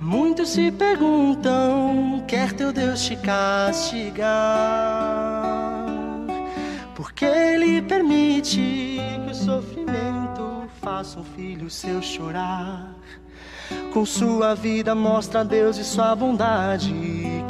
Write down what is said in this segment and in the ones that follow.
Muitos se perguntam: quer teu Deus te castigar? Porque ele permite que o sofrimento faça um filho seu chorar. Com sua vida mostra a Deus e sua bondade,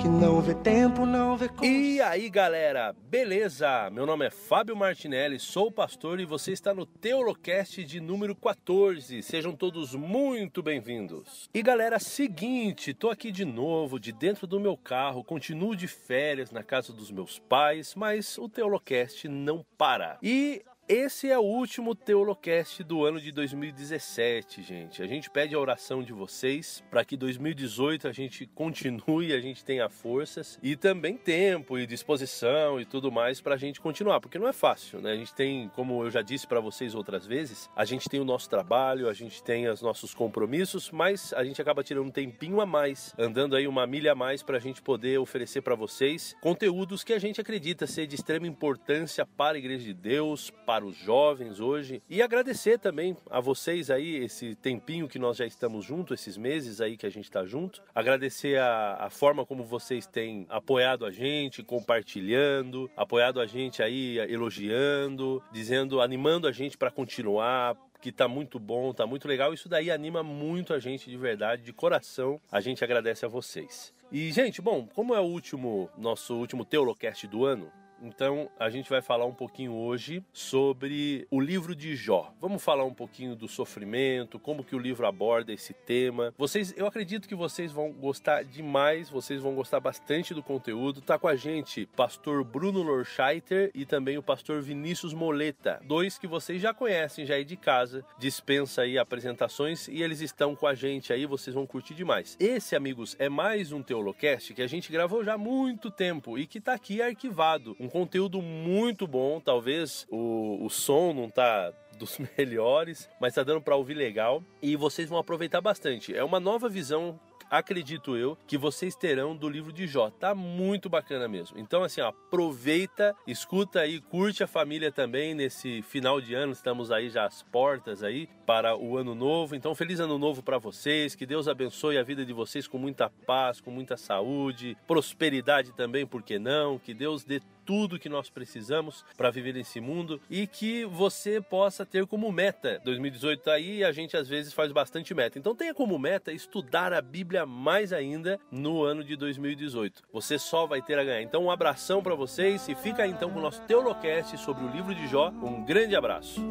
que não vê tempo, não vê cor. E aí galera, beleza? Meu nome é Fábio Martinelli, sou pastor e você está no Teolocast de número 14. Sejam todos muito bem-vindos. E galera, seguinte, tô aqui de novo, de dentro do meu carro, continuo de férias na casa dos meus pais, mas o Teolocast não para. E esse é o último Teolocast do ano de 2017, gente. A gente pede a oração de vocês para que 2018 a gente continue, a gente tenha forças e também tempo e disposição e tudo mais para a gente continuar, porque não é fácil, né? A gente tem, como eu já disse para vocês outras vezes, a gente tem o nosso trabalho, a gente tem os nossos compromissos, mas a gente acaba tirando um tempinho a mais, andando aí uma milha a mais para a gente poder oferecer para vocês conteúdos que a gente acredita ser de extrema importância para a Igreja de Deus, para para os jovens hoje e agradecer também a vocês aí esse tempinho que nós já estamos juntos, esses meses aí que a gente está junto. Agradecer a, a forma como vocês têm apoiado a gente, compartilhando, apoiado a gente aí, elogiando, dizendo, animando a gente para continuar, que tá muito bom, tá muito legal. Isso daí anima muito a gente de verdade, de coração. A gente agradece a vocês. E, gente, bom, como é o último, nosso último Teolocast do ano, então a gente vai falar um pouquinho hoje sobre o livro de Jó. Vamos falar um pouquinho do sofrimento, como que o livro aborda esse tema. Vocês, eu acredito que vocês vão gostar demais, vocês vão gostar bastante do conteúdo. Tá com a gente pastor Bruno Lorscheiter e também o pastor Vinícius Moleta, dois que vocês já conhecem já aí de casa, dispensa aí apresentações e eles estão com a gente aí, vocês vão curtir demais. Esse, amigos, é mais um Teolocast que a gente gravou já há muito tempo e que tá aqui arquivado. Um conteúdo muito bom. Talvez o, o som não tá dos melhores, mas tá dando para ouvir legal e vocês vão aproveitar bastante. É uma nova visão acredito eu, que vocês terão do livro de Jó. Tá muito bacana mesmo. Então, assim, ó, aproveita, escuta aí, curte a família também nesse final de ano. Estamos aí já às portas aí para o ano novo. Então, feliz ano novo para vocês. Que Deus abençoe a vida de vocês com muita paz, com muita saúde, prosperidade também, por que não? Que Deus dê tudo que nós precisamos para viver nesse mundo e que você possa ter como meta. 2018 tá aí e a gente às vezes faz bastante meta. Então tenha como meta estudar a Bíblia mais ainda no ano de 2018. Você só vai ter a ganhar. Então um abração para vocês e fica aí então com o nosso Teolocast sobre o livro de Jó. Um grande abraço.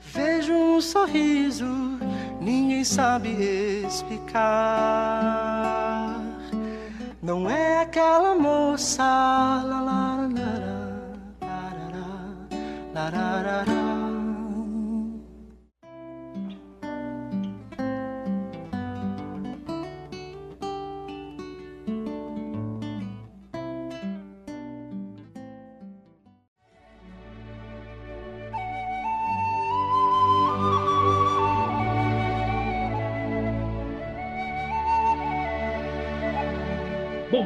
Vejo um sorriso, ninguém sabe explicar. Não é aquela moça. La, la, la, la, Bom,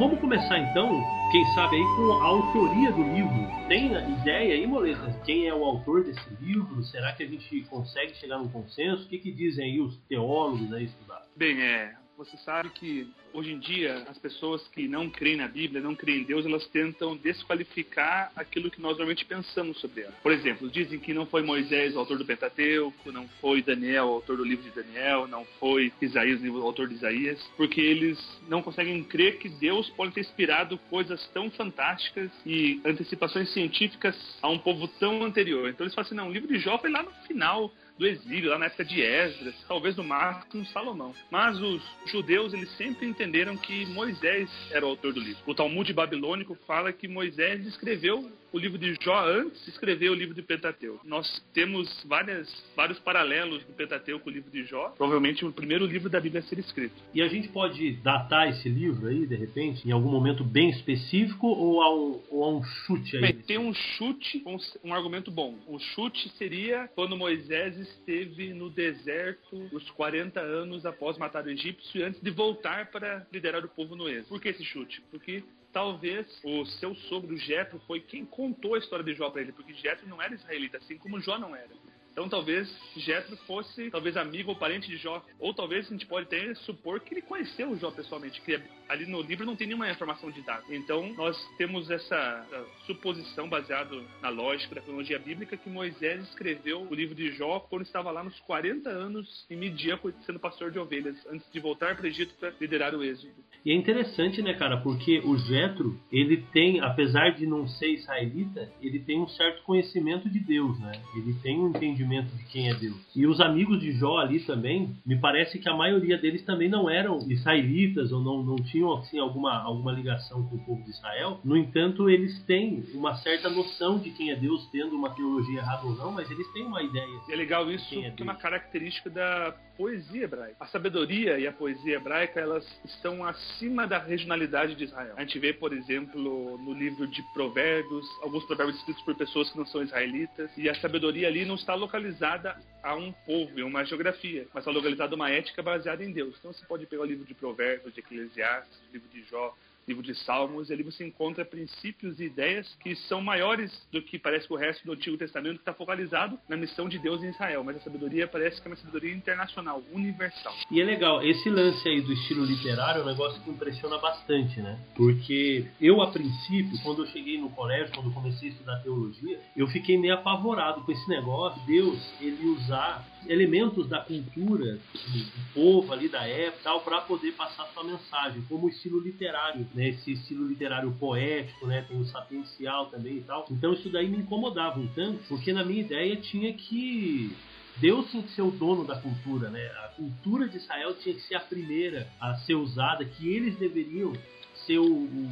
vamos começar então, quem sabe aí com a autoria do livro. Tem ideia aí, Moleta? Quem é o autor desse livro? Será que a gente consegue chegar num consenso? O que, que dizem aí os teólogos aí estudados? Bem, é, você sabe que hoje em dia as pessoas que não creem na Bíblia, não creem em Deus, elas tentam desqualificar aquilo que nós normalmente pensamos sobre ela. Por exemplo, dizem que não foi Moisés o autor do Pentateuco, não foi Daniel o autor do livro de Daniel, não foi Isaías o autor de Isaías, porque eles não conseguem crer que Deus pode ter inspirado coisas tão fantásticas e antecipações científicas a um povo tão anterior. Então eles falam assim, não, o livro de Jó foi lá no final do exílio, lá na época de Esdras, talvez no máximo Salomão. Mas os judeus, eles sempre entenderam que Moisés era o autor do livro. O Talmud babilônico fala que Moisés escreveu o livro de Jó antes de escrever o livro de Pentateuco. Nós temos várias, vários paralelos do Pentateuco com o livro de Jó. Provavelmente o primeiro livro da Bíblia a ser escrito. E a gente pode datar esse livro aí, de repente, em algum momento bem específico ou há um, ou há um chute aí? Bem, tem um chute, um, um argumento bom. O chute seria quando Moisés esteve no deserto os 40 anos após matar o egípcio e antes de voltar para liderar o povo no êxodo. Por que esse chute? Porque talvez o seu sogro Jetro foi quem contou a história de Jó para ele, porque Jetro não era israelita, assim como Jó não era. Então talvez Jetro fosse talvez amigo ou parente de Jó, ou talvez a gente pode até supor que ele conheceu o Jó pessoalmente, que ali no livro não tem nenhuma informação de data. Então nós temos essa suposição baseada na lógica da cronologia bíblica que Moisés escreveu o livro de Jó quando estava lá nos 40 anos em Midian sendo pastor de ovelhas, antes de voltar para o Egito para liderar o êxodo. E é interessante, né, cara, porque o Jetro, ele tem, apesar de não ser israelita, ele tem um certo conhecimento de Deus, né? Ele tem um entendimento de quem é Deus. E os amigos de Jó ali também, me parece que a maioria deles também não eram israelitas ou não, não tinham assim alguma, alguma ligação com o povo de Israel. No entanto, eles têm uma certa noção de quem é Deus, tendo uma teologia errada ou não, mas eles têm uma ideia. É legal isso, é que é uma característica da poesia hebraica. A sabedoria e a poesia hebraica, elas estão acima da regionalidade de Israel. A gente vê, por exemplo, no livro de Provérbios, alguns provérbios escritos por pessoas que não são israelitas, e a sabedoria ali não está localizada a um povo, em uma geografia, mas está localizada uma ética baseada em Deus. Então você pode pegar o livro de Provérbios, de Eclesiastes, o livro de Jó, livro de Salmos, ali você encontra princípios e ideias que são maiores do que parece que o resto do Antigo Testamento que está focalizado na missão de Deus em Israel. Mas a sabedoria parece que é uma sabedoria internacional, universal. E é legal, esse lance aí do estilo literário é um negócio que impressiona bastante, né? Porque eu, a princípio, quando eu cheguei no colégio, quando comecei a estudar teologia, eu fiquei meio apavorado com esse negócio, Deus, ele usar elementos da cultura do povo ali da época tal para poder passar sua mensagem como estilo literário né esse estilo literário poético né tem o sapiencial também e tal então isso daí me incomodava um tanto porque na minha ideia tinha que Deus tinha que ser o dono da cultura, né? A cultura de Israel tinha que ser a primeira a ser usada, que eles deveriam ser o, o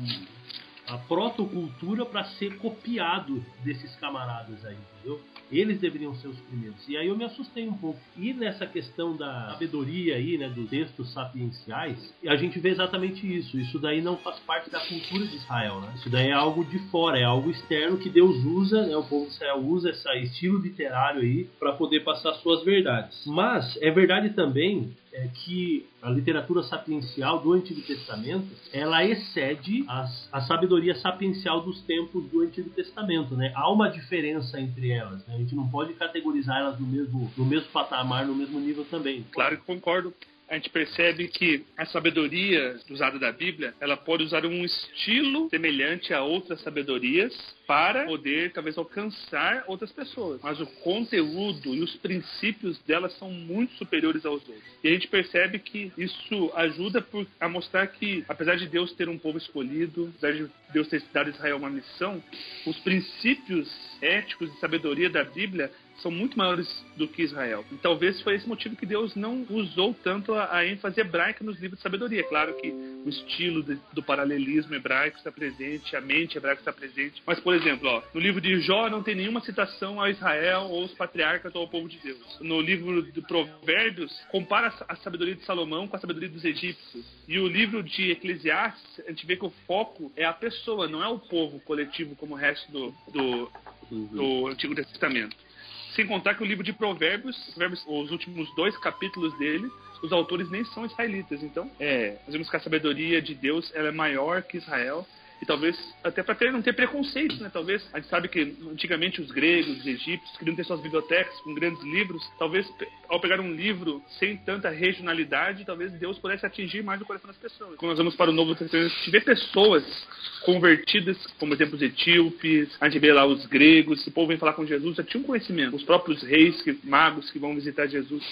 a protocultura para ser copiado desses camaradas aí, entendeu? Eles deveriam ser os primeiros. E aí eu me assustei um pouco. E nessa questão da sabedoria aí, né, dos textos sapienciais, a gente vê exatamente isso. Isso daí não faz parte da cultura de Israel, né? Isso daí é algo de fora, é algo externo que Deus usa, né? O povo de Israel usa esse estilo literário aí para poder passar suas verdades. Mas é verdade também é que a literatura sapiencial do Antigo Testamento ela excede as, a sabedoria sapiencial dos tempos do Antigo Testamento, né? Há uma diferença entre elas, né? A gente não pode categorizar elas no mesmo, no mesmo patamar, no mesmo nível também. Claro que concordo a gente percebe que a sabedoria usada da Bíblia, ela pode usar um estilo semelhante a outras sabedorias para poder talvez alcançar outras pessoas. Mas o conteúdo e os princípios delas são muito superiores aos outros. E a gente percebe que isso ajuda por, a mostrar que, apesar de Deus ter um povo escolhido, apesar de Deus ter dado a Israel uma missão, os princípios éticos e sabedoria da Bíblia são muito maiores do que Israel. E talvez foi esse motivo que Deus não usou tanto a, a ênfase hebraica nos livros de sabedoria. Claro que o estilo de, do paralelismo hebraico está presente, a mente hebraica está presente. Mas, por exemplo, ó, no livro de Jó não tem nenhuma citação a Israel ou os patriarcas ou ao povo de Deus. No livro de Provérbios, compara a sabedoria de Salomão com a sabedoria dos egípcios. E o livro de Eclesiastes, a gente vê que o foco é a pessoa, não é o povo coletivo como o resto do, do, do Antigo Testamento. Sem contar que o livro de Provérbios, Provérbios, os últimos dois capítulos dele, os autores nem são israelitas. Então, é, nós vemos que a sabedoria de Deus ela é maior que Israel e talvez até para não ter preconceito, né? Talvez a gente sabe que antigamente os gregos, os egípcios queriam ter suas bibliotecas com grandes livros. Talvez ao pegar um livro sem tanta regionalidade, talvez Deus pudesse atingir mais o coração das pessoas. Quando nós vamos para o Novo Testamento, a gente vê pessoas convertidas, como exemplo os etíopes, a gente vê lá os gregos, o povo vem falar com Jesus, já tinham conhecimento. Os próprios reis, que, magos que vão visitar Jesus,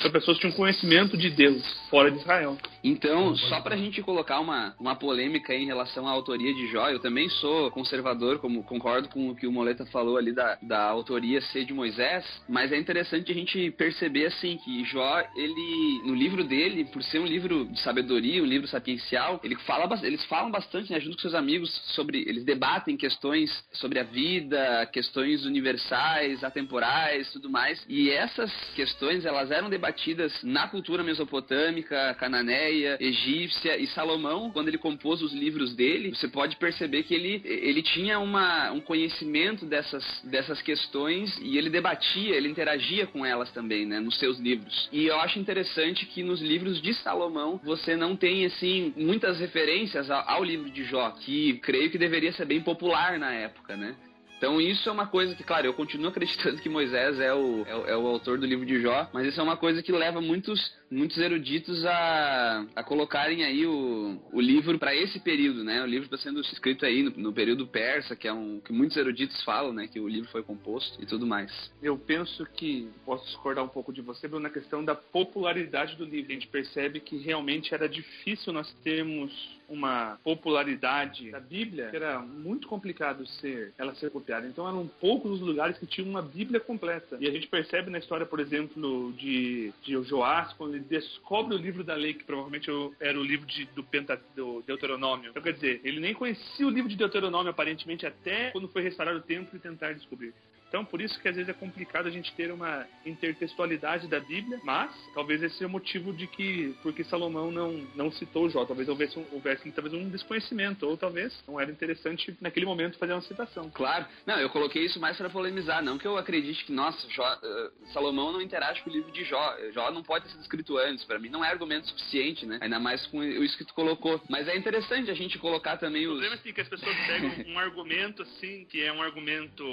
são pessoas que tinham conhecimento de Deus fora de Israel. Então, só para a gente colocar uma, uma polêmica em relação à autoria de Jó, eu também sou conservador, como concordo com o que o Moleta falou ali da, da autoria ser de Moisés, mas é interessante a gente perceber assim que Jó, ele no livro dele, por ser um livro de sabedoria, um livro sapiencial, ele fala, eles falam bastante, né, junto com seus amigos sobre, eles debatem questões sobre a vida, questões universais, atemporais, tudo mais. E essas questões, elas eram debatidas na cultura mesopotâmica, cananeia, egípcia e Salomão, quando ele compôs os livros dele, você pode perceber que ele, ele tinha uma, um conhecimento dessas, dessas questões e ele debatia, ele interagia com elas também, né, nos seus livros. E eu acho interessante que nos livros de Salomão você não tem, assim, muitas referências ao, ao livro de Jó, que creio que deveria ser bem popular na época, né? Então isso é uma coisa que, claro, eu continuo acreditando que Moisés é o, é, é o autor do livro de Jó, mas isso é uma coisa que leva muitos, muitos eruditos a, a colocarem aí o, o livro para esse período, né? O livro está sendo escrito aí no, no, período persa, que é um que muitos eruditos falam, né? Que o livro foi composto e tudo mais. Eu penso que posso discordar um pouco de você, Bruno, na questão da popularidade do livro. A gente percebe que realmente era difícil nós termos uma popularidade da Bíblia que era muito complicado ser ela ser copiada. Então eram poucos os lugares que tinham uma Bíblia completa. E a gente percebe na história, por exemplo, de, de Joás, quando ele descobre o livro da lei, que provavelmente era o livro de, do, Penta, do Deuteronômio. Então, quer dizer, ele nem conhecia o livro de Deuteronômio aparentemente até quando foi restaurado o templo e tentar descobrir. Então, por isso que às vezes é complicado a gente ter uma intertextualidade da Bíblia, mas talvez esse seja o motivo de que, porque Salomão não, não citou Jó, talvez houvesse, um, houvesse talvez um desconhecimento, ou talvez não era interessante naquele momento fazer uma citação. Claro, não, eu coloquei isso mais para polemizar, não que eu acredite que, nossa, Jó, uh, Salomão não interage com o livro de Jó, Jó não pode ter sido escrito antes, para mim não é argumento suficiente, né? Ainda mais com isso que tu colocou. Mas é interessante a gente colocar também os. O problema é assim, que as pessoas pegam um argumento assim, que é um argumento,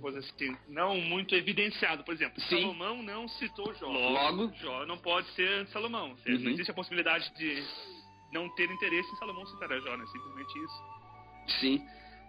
coisa assim, assim, não muito evidenciado. Por exemplo, Sim. Salomão não citou Jó. Logo. Jó não pode ser Salomão. Uhum. Não existe a possibilidade de não ter interesse em Salomão citar a Jó, né? Simplesmente isso. Sim.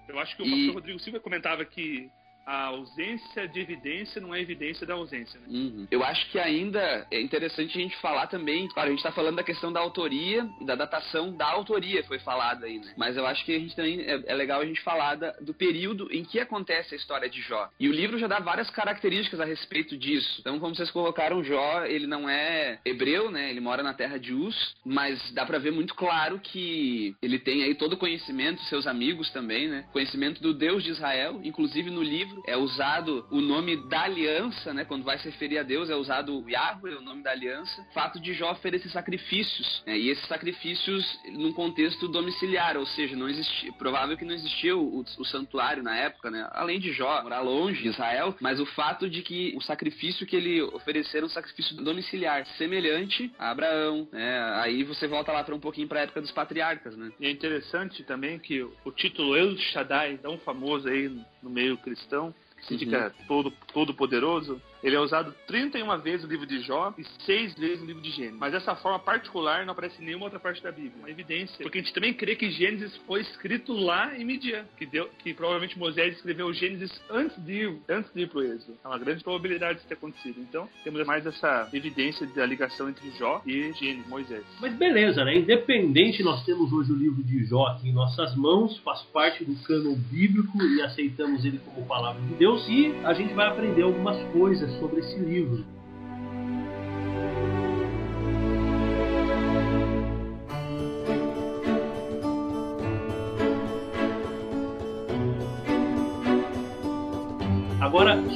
Eu acho que o e... pastor Rodrigo Silva comentava que a ausência de evidência não é evidência da ausência. Né? Uhum. Eu acho que ainda é interessante a gente falar também, claro, a gente está falando da questão da autoria, da datação da autoria foi falada aí, né? Mas eu acho que a gente também é, é legal a gente falar da, do período em que acontece a história de Jó. E o livro já dá várias características a respeito disso. Então, como vocês colocaram, Jó, ele não é hebreu, né? Ele mora na terra de Uz, mas dá para ver muito claro que ele tem aí todo o conhecimento, seus amigos também, né? Conhecimento do Deus de Israel, inclusive no livro livro é usado o nome da aliança, né? Quando vai se referir a Deus, é usado o Yahweh, o nome da aliança. O fato de Jó oferecer sacrifícios, né? E esses sacrifícios num contexto domiciliar, ou seja, não existia, provável que não existia o, o, o santuário na época, né? Além de Jó morar longe de Israel, mas o fato de que o sacrifício que ele ofereceu era um sacrifício domiciliar, semelhante a Abraão, né? Aí você volta lá para um pouquinho para a época dos patriarcas, né? E é interessante também que o título El Shaddai, tão famoso aí no meio cristão, que significa uhum. todo, todo poderoso, ele é usado 31 vezes no livro de Jó e 6 vezes no livro de Gênesis. Mas dessa forma particular não aparece em nenhuma outra parte da Bíblia. Uma evidência. Porque a gente também crê que Gênesis foi escrito lá em Midian. Que, deu, que provavelmente Moisés escreveu Gênesis antes de antes de ir pro Êxodo. É uma grande probabilidade de ter acontecido. Então, temos mais essa evidência da ligação entre Jó e Gênesis, Moisés. Mas beleza, né? Independente, nós temos hoje o livro de Jó aqui em nossas mãos, faz parte do cano bíblico e aceitamos ele como palavra de Deus. E a gente vai aprender algumas coisas sobre esse livro.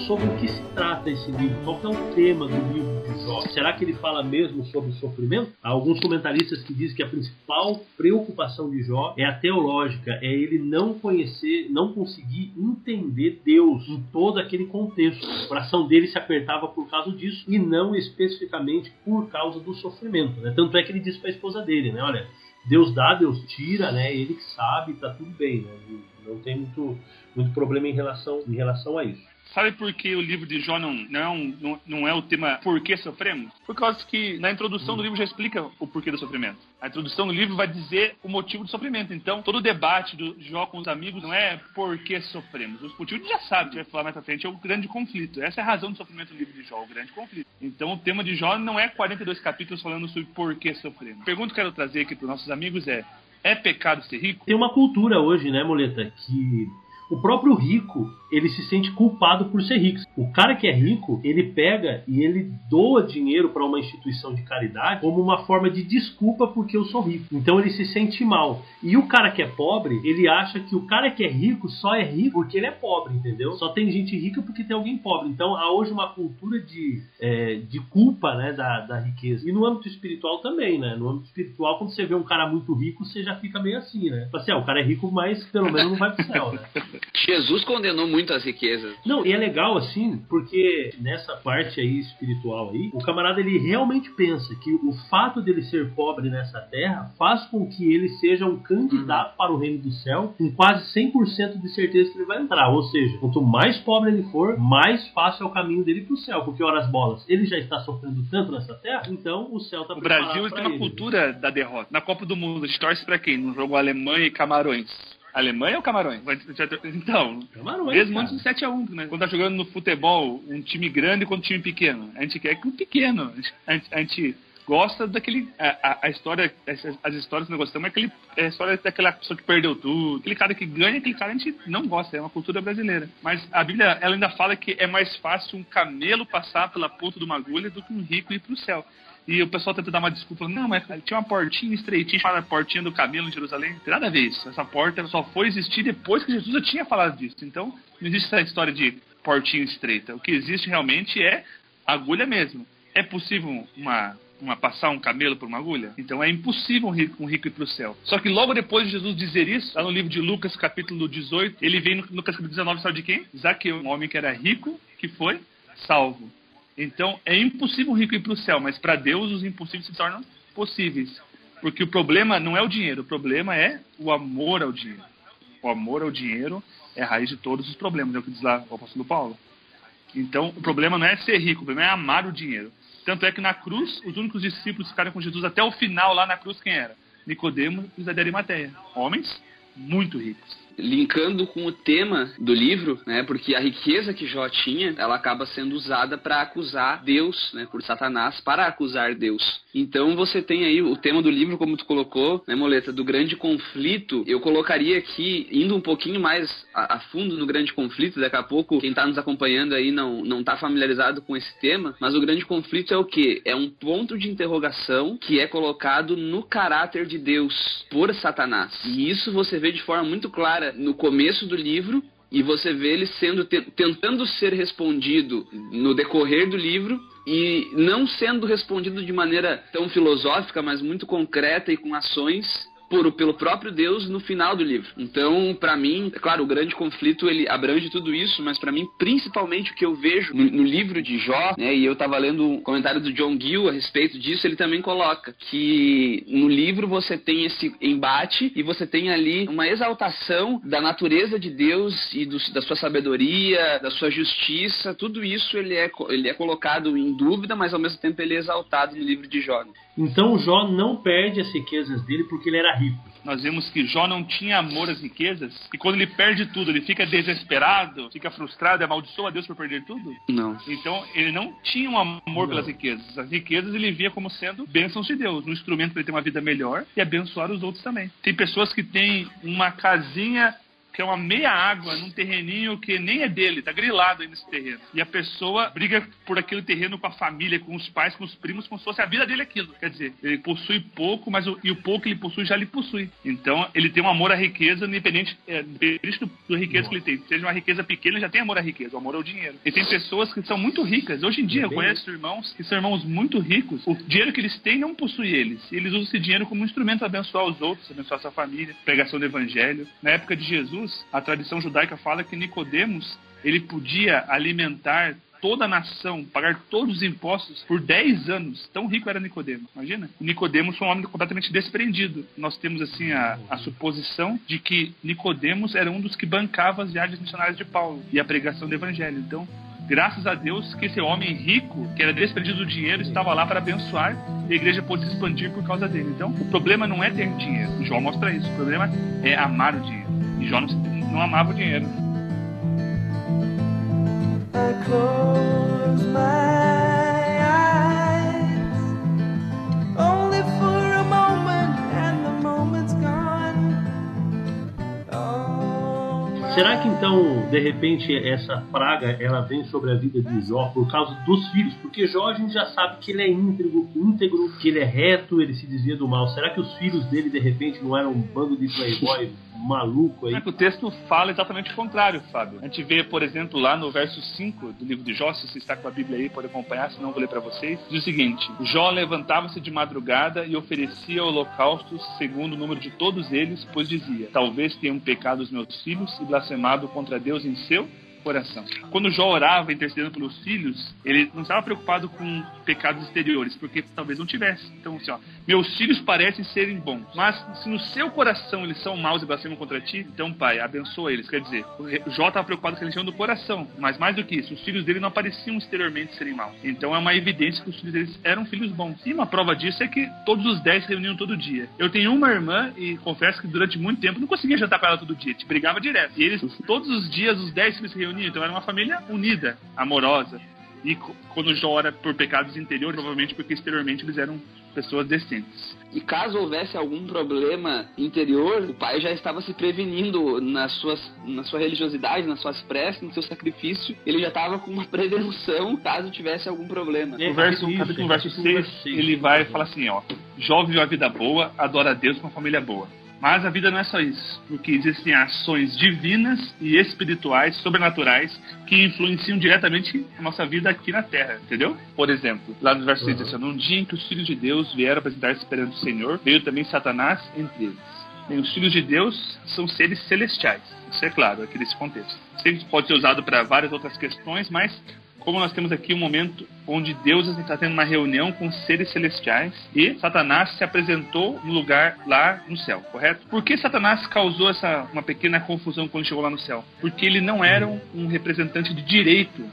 Sobre o que se trata esse livro? Qual é o tema do livro de Jó? Será que ele fala mesmo sobre sofrimento? Há alguns comentaristas que dizem que a principal preocupação de Jó é a teológica, é ele não conhecer, não conseguir entender Deus em todo aquele contexto. O coração dele se apertava por causa disso e não especificamente por causa do sofrimento. Né? Tanto é que ele disse para a esposa dele, né? Olha, Deus dá, Deus tira, né? Ele que sabe, tá tudo bem, né? Não tem muito, muito problema em relação, em relação a isso. Sabe por que o livro de Jó não, não, é, um, não, não é o tema por que sofremos? Por causa que na introdução do livro já explica o porquê do sofrimento. A introdução do livro vai dizer o motivo do sofrimento. Então, todo o debate do Jó com os amigos não é por que sofremos. Os motivos já sabe, vai falar mais pra frente, é o grande conflito. Essa é a razão do sofrimento do livro de Jó, o grande conflito. Então, o tema de Jó não é 42 capítulos falando sobre por que sofremos. A pergunta que eu quero trazer aqui para os nossos amigos é: é pecado ser rico? Tem uma cultura hoje, né, Moleta, que o próprio rico, ele se sente culpado por ser rico. O cara que é rico, ele pega e ele doa dinheiro para uma instituição de caridade como uma forma de desculpa porque eu sou rico. Então ele se sente mal. E o cara que é pobre, ele acha que o cara que é rico só é rico porque ele é pobre, entendeu? Só tem gente rica porque tem alguém pobre. Então há hoje uma cultura de, é, de culpa né, da, da riqueza. E no âmbito espiritual também, né? No âmbito espiritual, quando você vê um cara muito rico, você já fica meio assim, né? Tipo assim, ah, o cara é rico, mas pelo menos não vai pro céu, né? Jesus condenou muito as riquezas. Não, e é legal assim, porque nessa parte aí espiritual aí, o camarada ele realmente pensa que o fato dele ser pobre nessa terra faz com que ele seja um candidato uhum. para o reino do céu com quase 100% de certeza que ele vai entrar. Ou seja, quanto mais pobre ele for, mais fácil é o caminho dele para o céu. Porque, horas bolas, ele já está sofrendo tanto nessa terra, então o céu está O Brasil tem uma ele. cultura da derrota. Na Copa do Mundo, a gente torce para quem? No jogo Alemanha e Camarões. Alemanha ou Camarões? Então, Camarões, mesmo antes do 7x1, né? Quando tá jogando no futebol, um time grande contra um time pequeno. A gente quer que um pequeno. A gente, a gente gosta daquele. A, a história, as, as, histórias que nós gostamos é aquele, é a história daquela pessoa que perdeu tudo. Aquele cara que ganha, aquele cara a gente não gosta, é uma cultura brasileira. Mas a Bíblia, ela ainda fala que é mais fácil um camelo passar pela ponta de uma agulha do que um rico ir para o céu. E o pessoal tenta dar uma desculpa, não, mas tinha uma portinha estreitinha chamada portinha do camelo em Jerusalém. Não tem nada a ver isso. Essa porta só foi existir depois que Jesus já tinha falado disso. Então, não existe essa história de portinha estreita. O que existe realmente é agulha mesmo. É possível uma uma, passar um camelo por uma agulha? Então é impossível um rico, um rico ir para o céu. Só que logo depois de Jesus dizer isso, lá no livro de Lucas, capítulo 18, ele vem no capítulo 19, sabe de quem? Zaqueu, um homem que era rico, que foi salvo. Então é impossível o rico ir para o céu, mas para Deus os impossíveis se tornam possíveis. Porque o problema não é o dinheiro, o problema é o amor ao dinheiro. O amor ao dinheiro é a raiz de todos os problemas, é o que diz lá o apóstolo Paulo. Então o problema não é ser rico, o problema é amar o dinheiro. Tanto é que na cruz, os únicos discípulos que ficaram com Jesus até o final lá na cruz, quem era? Nicodemo e Zé de Arimateia. Homens muito ricos linkando com o tema do livro, né? Porque a riqueza que Jó tinha, ela acaba sendo usada para acusar Deus, né? Por Satanás, para acusar Deus. Então você tem aí o tema do livro, como tu colocou, né, Moleta, do grande conflito. Eu colocaria aqui, indo um pouquinho mais a, a fundo no grande conflito, daqui a pouco quem está nos acompanhando aí não não está familiarizado com esse tema, mas o grande conflito é o que? É um ponto de interrogação que é colocado no caráter de Deus por Satanás. E isso você vê de forma muito clara no começo do livro e você vê ele sendo tentando ser respondido no decorrer do livro e não sendo respondido de maneira tão filosófica, mas muito concreta e com ações por, pelo próprio Deus no final do livro. Então, para mim, é claro, o grande conflito ele abrange tudo isso, mas para mim, principalmente o que eu vejo no, no livro de Jó, né, e eu tava lendo um comentário do John Gill a respeito disso, ele também coloca que no livro você tem esse embate e você tem ali uma exaltação da natureza de Deus e do, da sua sabedoria, da sua justiça, tudo isso ele é, ele é colocado em dúvida, mas ao mesmo tempo ele é exaltado no livro de Jó. Então Jó não perde as riquezas dele porque ele era rico. Nós vemos que Jó não tinha amor às riquezas e quando ele perde tudo, ele fica desesperado, fica frustrado e amaldiçoa a Deus por perder tudo? Não. Então ele não tinha um amor não. pelas riquezas. As riquezas ele via como sendo bênçãos de Deus, um instrumento para ele ter uma vida melhor e abençoar os outros também. Tem pessoas que têm uma casinha que é uma meia água num terreninho que nem é dele, tá grilado aí nesse terreno. E a pessoa briga por aquele terreno com a família, com os pais, com os primos, como se fosse a vida dele aquilo. Quer dizer, ele possui pouco, mas o, e o pouco que ele possui já lhe possui. Então, ele tem um amor à riqueza, independente, é, independente do, do riqueza Nossa. que ele tem. Seja uma riqueza pequena, ele já tem amor à riqueza, o amor ao dinheiro. E tem pessoas que são muito ricas. Hoje em dia, eu conheço irmãos que são irmãos muito ricos. O dinheiro que eles têm não possui eles. Eles usam esse dinheiro como um instrumento para abençoar os outros, abençoar a sua família, pregação do evangelho. Na época de Jesus, a tradição judaica fala que Nicodemos ele podia alimentar toda a nação, pagar todos os impostos por 10 anos. Tão rico era Nicodemos, imagina? Nicodemos foi um homem completamente desprendido. Nós temos assim a, a suposição de que Nicodemos era um dos que bancava as viagens missionárias de Paulo e a pregação do evangelho. Então, graças a Deus que esse homem rico, que era desprendido do dinheiro, estava lá para abençoar e a igreja pôde se expandir por causa dele. Então, o problema não é ter dinheiro. João mostra isso. O problema é amar o dinheiro. E Jó não, amava o dinheiro. I close my. Oh, Será que então, de repente, essa praga ela vem sobre a vida de Jó por causa dos filhos? Porque Jó a gente já sabe que ele é íntegro, íntegro, que ele é reto, ele se desvia do mal. Será que os filhos dele de repente não eram um bando de playboys maluco aí. É que o texto fala exatamente o contrário, Fábio. A gente vê, por exemplo, lá no verso 5 do livro de Jó, se você está com a Bíblia aí, pode acompanhar, senão vou ler para vocês. Diz o seguinte: Jó levantava-se de madrugada e oferecia holocaustos segundo o número de todos eles, pois dizia: Talvez tenham pecado os meus filhos e blasfemado contra Deus em seu coração. Quando Jó orava intercedendo pelos filhos, ele não estava preocupado com pecados exteriores, porque talvez não tivesse. Então, assim, ó, meus filhos parecem serem bons, mas se no seu coração eles são maus e blasfemam contra ti, então, pai, abençoa eles. Quer dizer, Jó estava preocupado com a religião do coração, mas mais do que isso, os filhos dele não pareciam exteriormente serem maus. Então, é uma evidência que os filhos deles eram filhos bons. E uma prova disso é que todos os dez se reuniam todo dia. Eu tenho uma irmã e confesso que durante muito tempo não conseguia jantar com ela todo dia, te brigava direto. E eles, todos os dias, os dez filhos se reuniam, então era uma família unida, amorosa. E quando Jó ora por pecados interiores, provavelmente porque exteriormente eles eram pessoas decentes. E caso houvesse algum problema interior, o pai já estava se prevenindo nas suas, na sua religiosidade, nas suas preces, no seu sacrifício. Ele já estava com uma prevenção caso tivesse algum problema. É, o verso, isso, verso 6, ele vai falar assim, ó. Jó viveu a vida boa, adora a Deus com uma família boa. Mas a vida não é só isso, porque existem ações divinas e espirituais, sobrenaturais, que influenciam diretamente a nossa vida aqui na Terra, entendeu? Por exemplo, lá no verso 6 diz assim, num dia em que os filhos de Deus vieram apresentar-se perante o Senhor, veio também Satanás entre eles. Bem, os filhos de Deus são seres celestiais, isso é claro, aqui nesse contexto. Sempre pode ser usado para várias outras questões, mas como nós temos aqui um momento onde Deus está tendo uma reunião com seres celestiais e Satanás se apresentou no lugar lá no céu, correto? Por que Satanás causou essa uma pequena confusão quando chegou lá no céu? Porque ele não era um representante de direito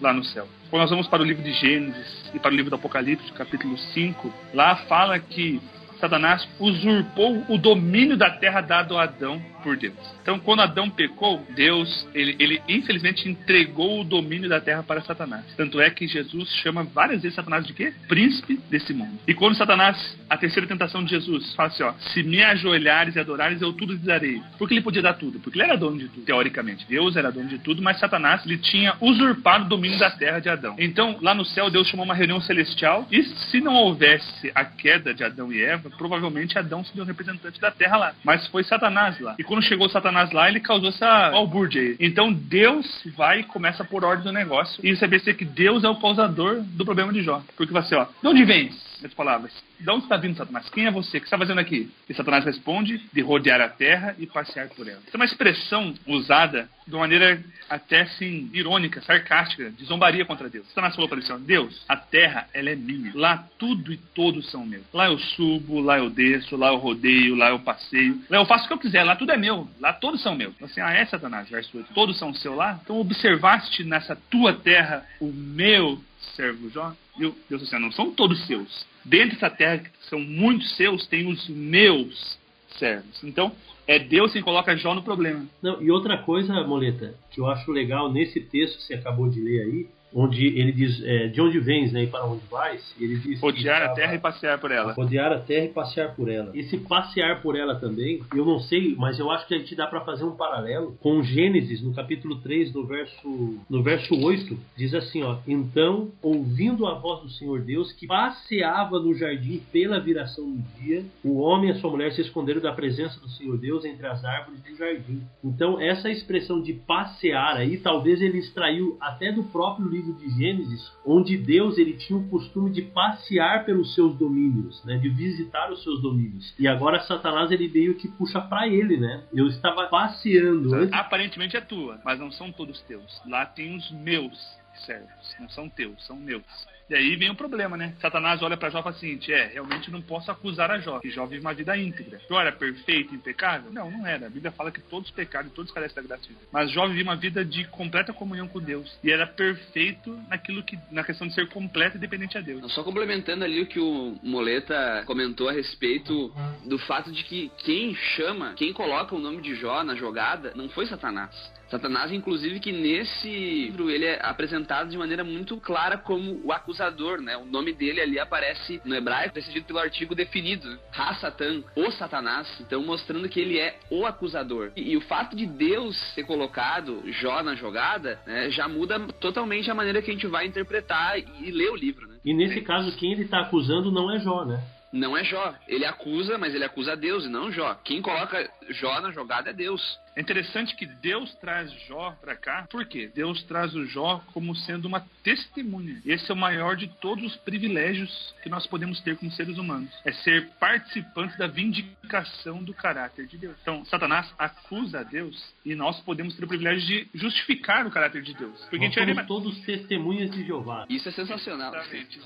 lá no céu. Quando nós vamos para o livro de Gênesis e para o livro do Apocalipse, capítulo 5, lá fala que Satanás usurpou o domínio da terra dado a Adão por Deus. Então, quando Adão pecou, Deus, ele, ele infelizmente entregou o domínio da terra para Satanás. Tanto é que Jesus chama várias vezes Satanás de quê? Príncipe desse mundo. E quando Satanás, a terceira tentação de Jesus, fala assim: ó, se me ajoelhares e adorares, eu tudo te darei. Por que ele podia dar tudo? Porque ele era dono de tudo, teoricamente. Deus era dono de tudo, mas Satanás ele tinha usurpado o domínio da terra de Adão. Então, lá no céu, Deus chamou uma reunião celestial, e se não houvesse a queda de Adão e Eva, provavelmente Adão seria o representante da terra lá. Mas foi Satanás lá. E quando chegou Satanás lá, ele causou essa balbúrdia aí. Então Deus vai e começa por ordem do negócio. E você percebe que Deus é o causador do problema de Jó. Porque vai ser, ó, de onde vens? As palavras. De onde está vindo Satanás? Quem é você? O que está fazendo aqui? E Satanás responde de rodear a terra e passear por ela. Isso é uma expressão usada de uma maneira até assim, irônica, sarcástica, de zombaria contra Deus. Satanás falou para ele assim, Deus, a terra, ela é minha. Lá tudo e todos são meus. Lá eu subo, lá eu desço, lá eu rodeio, lá eu passeio. Lá eu faço o que eu quiser, lá tudo é meu. Lá todos são meus. Assim, ah, é Satanás, verso 8. Todos são seu lá? Então observaste nessa tua terra o meu servo Jó? E Deus assim, não são todos seus. Dentro dessa terra, que são muitos seus, tem os meus servos. Então, é Deus quem coloca Jó no problema. Não, e outra coisa, Moleta, que eu acho legal nesse texto que você acabou de ler aí, onde ele diz é, de onde vens né, e para onde vais, ele diz rodear a terra e passear por ela. Rodear a terra e passear por ela. Esse passear por ela também, eu não sei, mas eu acho que a gente dá para fazer um paralelo com Gênesis, no capítulo 3, no verso, no verso 8, diz assim, ó: "Então, ouvindo a voz do Senhor Deus que passeava no jardim pela viração do dia, o homem e a sua mulher se esconderam da presença do Senhor Deus entre as árvores do jardim." Então, essa expressão de passear aí, talvez ele extraiu até do próprio livro livro de Gênesis, onde Deus ele tinha o costume de passear pelos seus domínios, né, de visitar os seus domínios. E agora Satanás ele meio que puxa para ele, né? Eu estava passeando. Antes... Aparentemente é tua, mas não são todos teus. Lá tem os meus servos, não são teus, são meus. E aí vem o problema, né? Satanás olha para Jó e fala assim: é, realmente não posso acusar a Jó, que Jó vive uma vida íntegra. Jó era perfeito, impecável? Não, não era. A Bíblia fala que todos pecaram e todos carecem da graça de Deus. Mas Jó vivia uma vida de completa comunhão com Deus. E era perfeito naquilo que, na questão de ser completo e dependente a Deus. Só complementando ali o que o Moleta comentou a respeito do fato de que quem chama, quem coloca o nome de Jó na jogada, não foi Satanás. Satanás, inclusive, que nesse livro ele é apresentado de maneira muito clara como o acusador, né? O nome dele ali aparece no hebraico, precedido pelo artigo definido, Ha-Satan, o Satanás, então mostrando que ele é o acusador. E, e, o fato de Deus ter colocado Jó na jogada, né, já muda totalmente a maneira que a gente vai interpretar e, ler o livro, né? E nesse caso, quem ele está acusando não é Jó, né? não é Jó. Ele acusa, mas ele acusa Deus e não Jó. Quem coloca Jó na jogada é Deus. É interessante que Deus traz Jó para cá. Por quê? Deus traz o Jó como sendo uma testemunha. Esse é o maior de todos os privilégios que nós podemos ter como seres humanos. É ser participante da vindicação do caráter de Deus. Então, Satanás acusa a Deus e nós podemos ter o privilégio de justificar o caráter de Deus. Porque nós a gente somos todos testemunhas de Jeová. Isso é sensacional. Exatamente.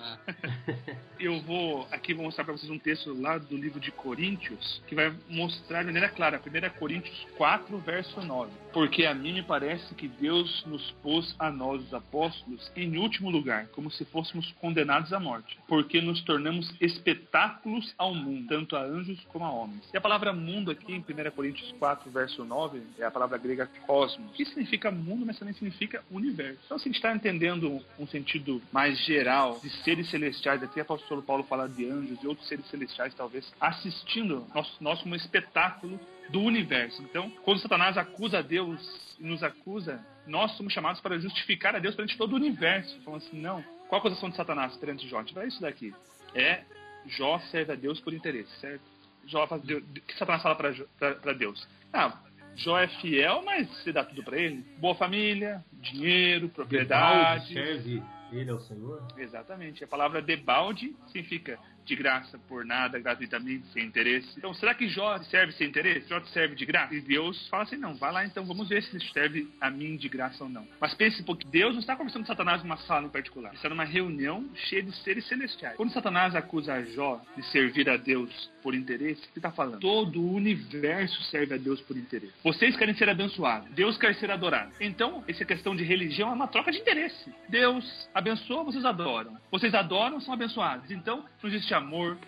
Eu vou aqui vou mostrar para vocês um texto lá do livro de Coríntios que vai mostrar de maneira clara. 1 Coríntios 4, verso 9. Porque a mim me parece que Deus nos pôs a nós, os apóstolos, em último lugar, como se fôssemos condenados à morte, porque nos tornamos espetáculos ao mundo, tanto a anjos como a homens. E a palavra mundo aqui em 1 Coríntios 4, verso 9, é a palavra grega cosmos, que significa mundo, mas também significa universo. Então, se a gente está entendendo um sentido mais geral de seres celestiais, aqui o apóstolo Paulo fala de anjos e outros seres celestiais, talvez, assistindo nós, nós como espetáculo do universo. Então, quando Satanás acusa a Deus e nos acusa, nós somos chamados para justificar a Deus perante todo o universo. Falando assim, não. Qual a acusação de Satanás perante Jó? Vai isso daqui. É Jó serve a Deus por interesse, certo? Jó faz Deus, o que Satanás fala para Deus? Ah, Jó é fiel, mas você dá tudo para ele. Boa família, dinheiro, propriedade. serve ele ao Senhor? Exatamente. A palavra debalde significa de graça, por nada, gratuitamente, sem interesse. Então, será que Jó serve sem interesse? Jó serve de graça? E Deus fala assim, não, vai lá então, vamos ver se serve a mim de graça ou não. Mas pense um pouco, Deus não está conversando com Satanás numa sala em particular. Ele está numa reunião cheia de seres celestiais. Quando Satanás acusa Jó de servir a Deus por interesse, o que está falando? Todo o universo serve a Deus por interesse. Vocês querem ser abençoados, Deus quer ser adorado. Então, essa questão de religião é uma troca de interesse. Deus abençoa, vocês adoram. Vocês adoram, são abençoados. Então, não existe existe amor,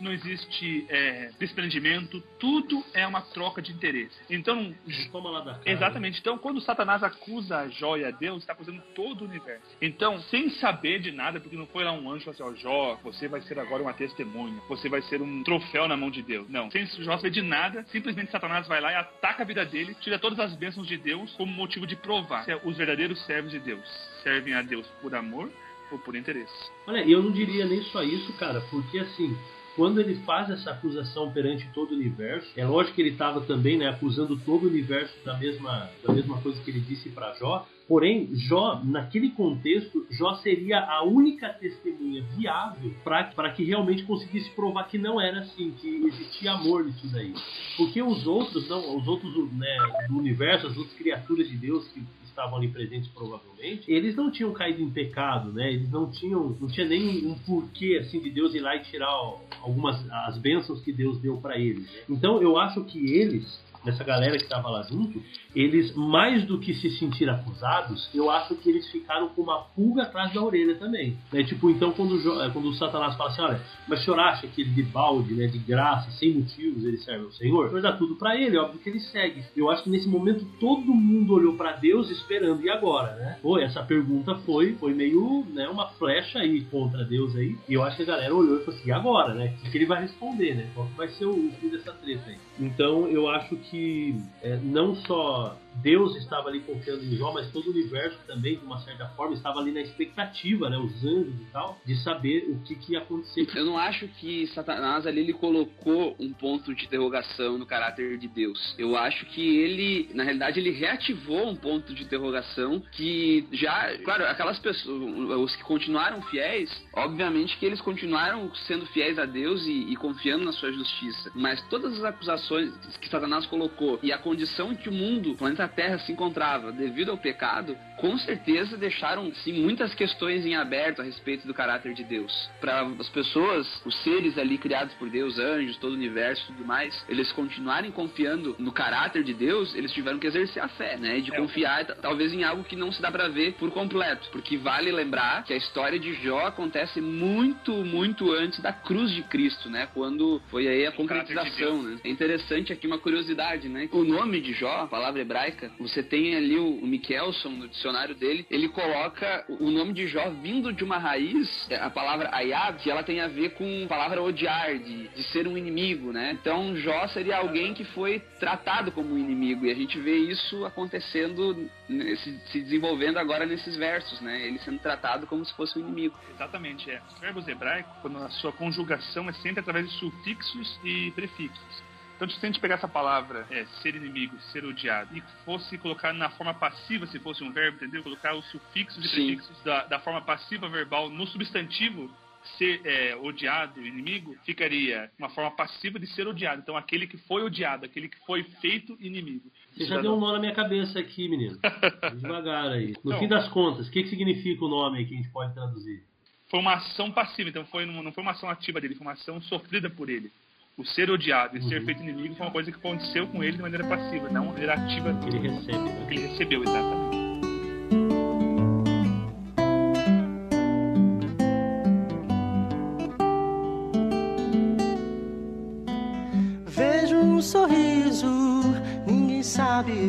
não existe é, desprendimento, tudo é uma troca de interesse. Então, toma lá da cara. exatamente. Então, quando Satanás acusa a Jó e a Deus, está acusando todo o universo. Então, sem saber de nada, porque não foi lá um anjo e falou assim: Ó, Jó, você vai ser agora uma testemunha, você vai ser um troféu na mão de Deus. Não, sem Jó saber de nada, simplesmente Satanás vai lá e ataca a vida dele, tira todas as bênçãos de Deus como motivo de provar se os verdadeiros servos de Deus servem a Deus por amor por interesse. Olha, eu não diria nem só isso, cara, porque assim, quando ele faz essa acusação perante todo o universo, é lógico que ele estava também né, acusando todo o universo da mesma, da mesma coisa que ele disse para Jó. Porém, Jó, naquele contexto, Jó seria a única testemunha viável para que realmente conseguisse provar que não era assim, que existia amor nisso daí. Porque os outros, não, os outros né, do universo, as outras criaturas de Deus que estavam ali presentes provavelmente, eles não tinham caído em pecado, né? Eles não tinham, não tinha nem um porquê assim de Deus ir lá e tirar algumas as bênçãos que Deus deu para eles. Né? Então eu acho que eles dessa galera que estava lá junto, eles, mais do que se sentir acusados, eu acho que eles ficaram com uma pulga atrás da orelha também. Né? Tipo, então quando, eh, quando o Satanás fala assim, olha, mas o senhor acha que ele de balde, né, de graça, sem motivos, ele serve ao Senhor? Então dá tudo para ele, óbvio que ele segue. Eu acho que nesse momento todo mundo olhou para Deus esperando, e agora, né? Pô, essa pergunta foi, foi meio, né, uma flecha aí contra Deus aí, e eu acho que a galera olhou e falou assim, e agora, né? O que ele vai responder, né? Qual vai ser o fim dessa treta aí? Então eu acho que que é, não só Deus estava ali confiando em Jó, mas todo o universo também, de uma certa forma, estava ali na expectativa, né, os anjos e tal, de saber o que, que ia acontecer. Eu não acho que Satanás ali ele colocou um ponto de interrogação no caráter de Deus. Eu acho que ele, na realidade, ele reativou um ponto de interrogação que já, claro, aquelas pessoas, os que continuaram fiéis, obviamente que eles continuaram sendo fiéis a Deus e, e confiando na sua justiça. Mas todas as acusações que Satanás colocou e a condição que o mundo, o planeta Terra se encontrava devido ao pecado, com certeza deixaram sim muitas questões em aberto a respeito do caráter de Deus. Para as pessoas, os seres ali criados por Deus, anjos, todo o universo e tudo mais, eles continuarem confiando no caráter de Deus, eles tiveram que exercer a fé, né? De é. confiar talvez em algo que não se dá para ver por completo, porque vale lembrar que a história de Jó acontece muito, muito antes da cruz de Cristo, né? Quando foi aí a concretização, né? É interessante aqui uma curiosidade, né? O nome de Jó, a palavra hebraica você tem ali o, o no dicionário dele, ele coloca o nome de Jó vindo de uma raiz, a palavra Ayab, que ela tem a ver com a palavra odiar, de, de ser um inimigo, né? Então Jó seria alguém que foi tratado como um inimigo, e a gente vê isso acontecendo, se, se desenvolvendo agora nesses versos, né? Ele sendo tratado como se fosse um inimigo. Exatamente, é. Os verbos hebraicos, quando a sua conjugação é sempre através de sufixos e prefixos. Então, se a gente pegar essa palavra, é, ser inimigo, ser odiado, e fosse colocar na forma passiva, se fosse um verbo, entendeu? Colocar os sufixos e Sim. prefixos da, da forma passiva verbal no substantivo, ser é, odiado, inimigo, ficaria uma forma passiva de ser odiado. Então, aquele que foi odiado, aquele que foi feito inimigo. Você já deu um nó na minha cabeça aqui, menino. Devagar aí. No Não. fim das contas, o que, que significa o nome que a gente pode traduzir? Foi uma ação passiva, então foi, não foi uma ação ativa dele, foi uma ação sofrida por ele. O ser odiado e ser Uhum. feito inimigo foi uma coisa que aconteceu com ele de maneira passiva, não de maneira ativa Que ele recebe, né? que ele recebeu, exatamente.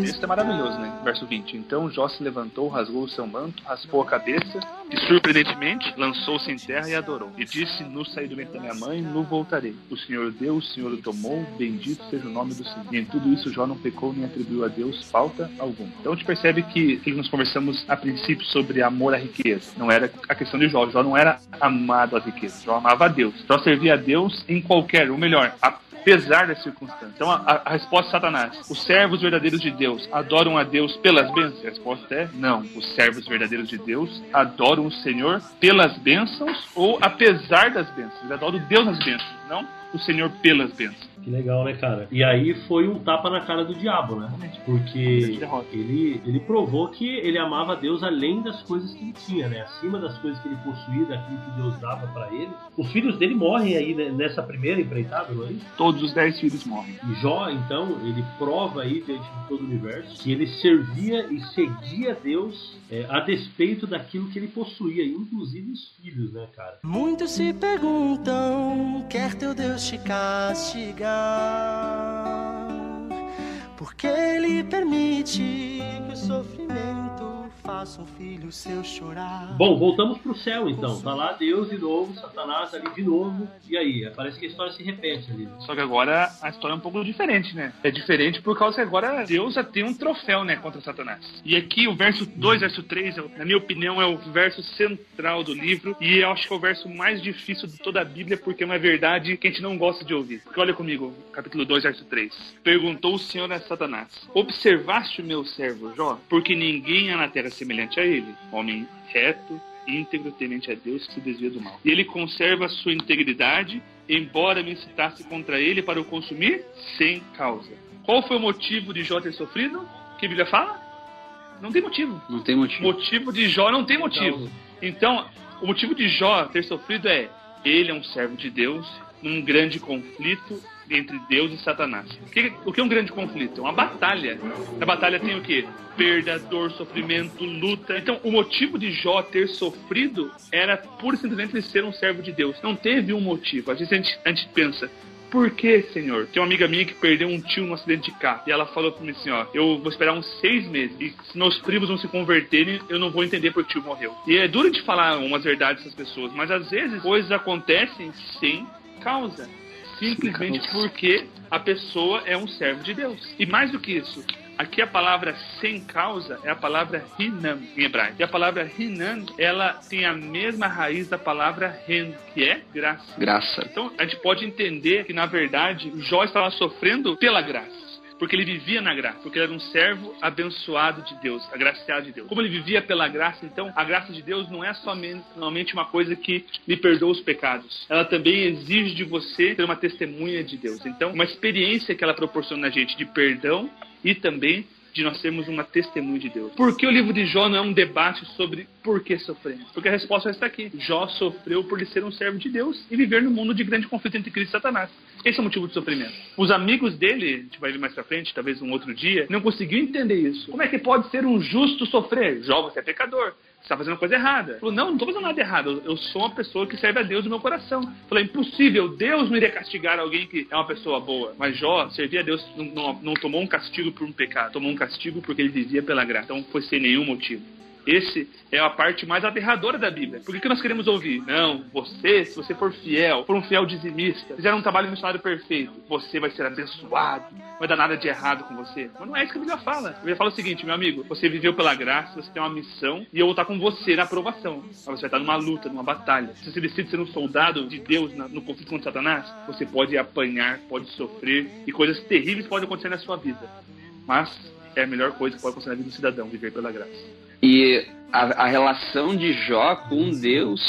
Isso é maravilhoso, né? Verso 20. Então Jó se levantou, rasgou o seu manto, raspou a cabeça e, surpreendentemente, lançou-se em terra e adorou. E disse: Nu saí do ventre da minha mãe, nu voltarei. O Senhor deu, o Senhor o tomou, bendito seja o nome do Senhor. E em tudo isso Jó não pecou nem atribuiu a Deus falta alguma. Então a gente percebe que, que nós conversamos a princípio sobre amor à riqueza. Não era a questão de Jó. Jó não era amado às riquezas. Jó amava a Deus. Jó servia a Deus em qualquer, ou melhor, apesar das circunstâncias. Então, a, a resposta de Satanás: os servos verdadeiros de Deus adoram a Deus pelas bênçãos? A resposta é não. Os servos verdadeiros de Deus adoram o Senhor pelas bênçãos ou apesar das bênçãos. Eles adoram Deus nas bênçãos, não o Senhor pelas bênçãos. Que legal, né, cara? E aí foi um tapa na cara do diabo, né? Porque Derrota. ele, ele provou que ele amava Deus além das coisas que ele tinha, né? Acima das coisas que ele possuía, daquilo que Deus dava pra ele. Os filhos dele morrem aí né, nessa primeira empreitada, não é isso? Todos os dez filhos morrem. E Jó, então, ele prova aí diante de todo o universo que ele servia e seguia Deus é, a despeito daquilo que ele possuía, inclusive os filhos, né, cara? Muitos se perguntam: quer teu Deus te castigar? Porque ele permite que o sofrimento faça um filho seu chorar. Bom, voltamos pro céu então. Tá lá Deus de novo, Satanás ali de novo. E aí? Parece que a história se repete ali. Só que agora a história é um pouco diferente, né? É diferente por causa que agora Deus já tem um troféu, né, contra Satanás. E aqui o verso 2, verso 3, é- na minha opinião, é o verso central do livro. E eu acho que é o verso mais difícil de toda a Bíblia, porque é uma verdade que a gente não gosta de ouvir. Porque olha comigo, capítulo 2, verso 3. Perguntou o Senhor a Satanás: Observaste o meu servo Jó? Porque ninguém há na terra semelhante a ele, homem reto, íntegro, temente a Deus, que se desvia do mal. E ele conserva a sua integridade, embora me incitasse contra ele para o consumir sem causa. Qual foi o motivo de Jó ter sofrido? Que a Bíblia fala? Não tem motivo. Não tem motivo. Motivo de Jó não tem motivo. Então, o motivo de Jó ter sofrido é ele é um servo de Deus num grande conflito entre Deus e Satanás. O que, é um grande conflito? É uma batalha. Na batalha tem o quê? Perda, dor, sofrimento, luta. Então, o motivo de Jó ter sofrido era pura e simplesmente ser um servo de Deus. Não teve um motivo. Às vezes a gente, a gente pensa, por que, Senhor? Tem uma amiga minha que perdeu um tio num acidente de carro. E ela falou pra mim assim, ó, eu vou esperar uns seis meses. E se meus primos não se converterem, eu não vou entender porque o tio morreu. E é duro de falar umas verdades dessas pessoas, mas às vezes coisas acontecem sem causa. Simplesmente porque a pessoa é um servo de Deus. E mais do que isso, aqui a palavra sem causa é a palavra hinam em hebraico. E a palavra hinam, ela tem a mesma raiz da palavra ren, que é graça. Graça. Então a gente pode entender que na verdade Jó estava sofrendo pela graça. Porque ele vivia na graça, porque ele era um servo abençoado de Deus, agraciado de Deus. Como ele vivia pela graça, então a graça de Deus não é somente uma coisa que lhe perdoa os pecados. Ela também exige de você ser uma testemunha de Deus. Então, uma experiência que ela proporciona a gente de perdão e também de nós sermos uma testemunha de Deus. Por que o livro de Jó não é um debate sobre por que sofremos? Porque a resposta está aqui. Jó sofreu por ele ser um servo de Deus e viver no mundo de grande conflito entre Cristo e Satanás. Esse é o motivo do sofrimento. Os amigos dele, a gente vai ver mais pra frente, talvez um outro dia, não conseguiu entender isso. Como é que pode ser um justo sofrer? Jó, você é pecador. Você está fazendo coisa errada. Falou, não, não estou fazendo nada errado. Eu, sou uma pessoa que serve a Deus no meu coração. Falei, impossível. Deus não iria castigar alguém que é uma pessoa boa. Mas Jó servia a Deus, não, não, não tomou um castigo por um pecado. Tomou um castigo porque ele vivia pela graça. Então foi sem nenhum motivo. Esse é a parte mais aterradora da Bíblia. Por que, que nós queremos ouvir? Não, você, se você for fiel, for um fiel dizimista, fizer um trabalho missionário perfeito, você vai ser abençoado, não vai dar nada de errado com você. Mas não é isso que a Bíblia fala. A Bíblia fala o seguinte, meu amigo, você viveu pela graça, você tem uma missão, e eu vou estar com você na aprovação. Mas você vai estar numa luta, numa batalha. Se você decide ser um soldado de Deus no conflito contra Satanás, você pode apanhar, pode sofrer, e coisas terríveis podem acontecer na sua vida. Mas é a melhor coisa que pode acontecer na vida do cidadão, viver pela graça. E a, a relação de Jó com Deus,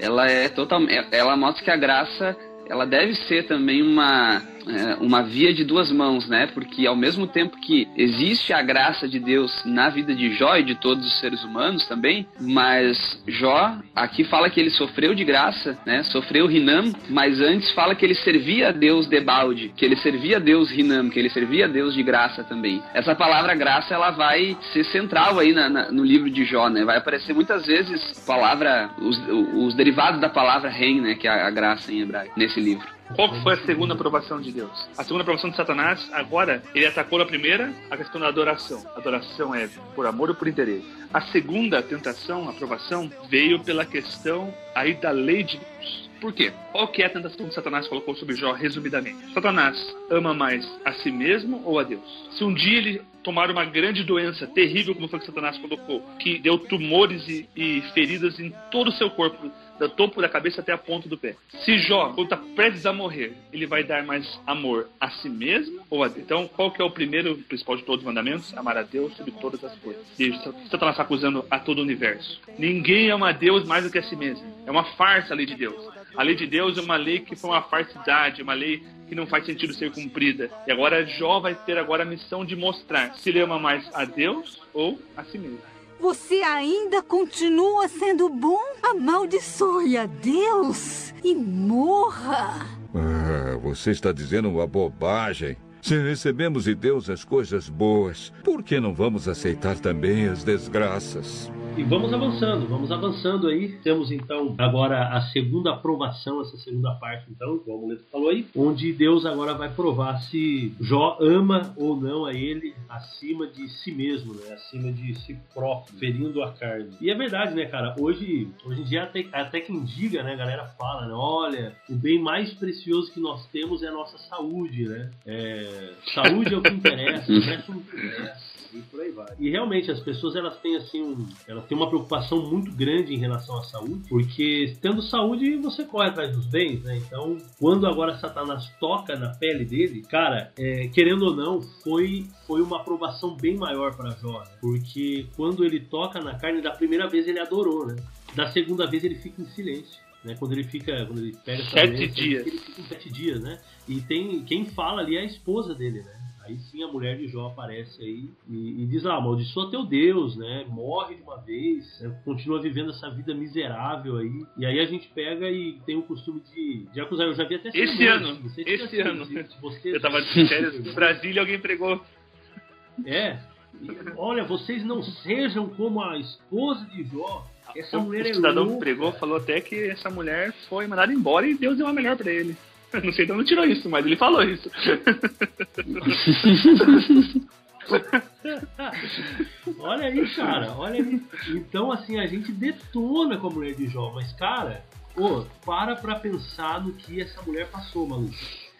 ela é totalmente, ela mostra que a graça, ela deve ser também uma é, uma via de duas mãos, né? Porque ao mesmo tempo que existe a graça de Deus na vida de Jó e de todos os seres humanos também, mas Jó aqui fala que ele sofreu de graça, né? Sofreu Rinam, mas antes fala que ele servia a Deus de balde, que ele servia a Deus Rinam, que ele servia a Deus de graça também. Essa palavra graça ela vai ser central aí na, na, no livro de Jó, né? Vai aparecer muitas vezes palavra os, os derivados da palavra ren, né? Que é a graça em hebraico nesse livro. Qual foi a segunda aprovação de Deus? A segunda aprovação de Satanás, agora, ele atacou na primeira a questão da adoração. Adoração é por amor ou por interesse. A segunda tentação, aprovação, veio pela questão aí da lei de Deus. Por quê? Qual que é a tentação que Satanás colocou sobre Jó, resumidamente? Satanás ama mais a si mesmo ou a Deus? Se um dia ele tomar uma grande doença terrível, como foi que Satanás colocou, que deu tumores e, e feridas em todo o seu corpo, do topo da cabeça até a ponta do pé. Se Jó, está prestes a morrer, ele vai dar mais amor a si mesmo ou a Deus? Então, qual que é o primeiro, principal de todos os mandamentos? Amar a Deus sobre todas as coisas. E Satanás está acusando a todo o universo. Ninguém ama a Deus mais do que a si mesmo. É uma farsa a lei de Deus. A lei de Deus é uma lei que foi uma falsidade, uma lei que não faz sentido ser cumprida. E agora Jó vai ter agora a missão de mostrar se ele ama mais a Deus ou a si mesmo. Você ainda continua sendo bom? Amaldiçoe a Deus e morra. Ah, você está dizendo uma bobagem. Se recebemos de Deus as coisas boas, por que não vamos aceitar também as desgraças? E vamos avançando, vamos avançando aí. Temos então agora a segunda aprovação, essa segunda parte, então, como o Leto falou aí, onde Deus agora vai provar se Jó ama ou não a ele acima de si mesmo, né? Acima de si próprio, ferindo a carne. E é verdade, né, cara? Hoje, hoje em dia até, até quem diga, né, a galera fala, né? Olha, o bem mais precioso que nós temos é a nossa saúde, né? É, saúde é o que interessa, o resto não interessa e por aí vai. E realmente as pessoas elas têm assim, um, elas têm uma preocupação muito grande em relação à saúde, porque tendo saúde você corre atrás dos bens, né? Então, quando agora Satanás toca na pele dele, cara, é, querendo ou não, foi foi uma aprovação bem maior para Jó, né? porque quando ele toca na carne da primeira vez ele adorou, né? Da segunda vez ele fica em silêncio. Né, quando ele fica, quando ele pega sete doença, dias, ele fica em sete dias, né? E tem quem fala ali é a esposa dele, né? Aí sim a mulher de Jó aparece aí e, e diz: Ah, amaldiçoa teu Deus, né? Morre de uma vez, né? continua vivendo essa vida miserável aí. E aí a gente pega e tem o costume de, de acusar. Eu já vi até Esse ano, esse ano. Você, eu tava de férias no Brasília alguém pregou. É. E, olha, vocês não sejam como a esposa de Jó. Essa mulher o é cidadão louca. pregou falou até que essa mulher foi mandada embora e Deus deu uma melhor para ele. Não sei de onde tirou isso, mas ele falou isso. olha aí, cara, olha aí. Então, assim, a gente detona com a mulher de Jó, mas, cara, pô, para pra pensar no que essa mulher passou, maluco.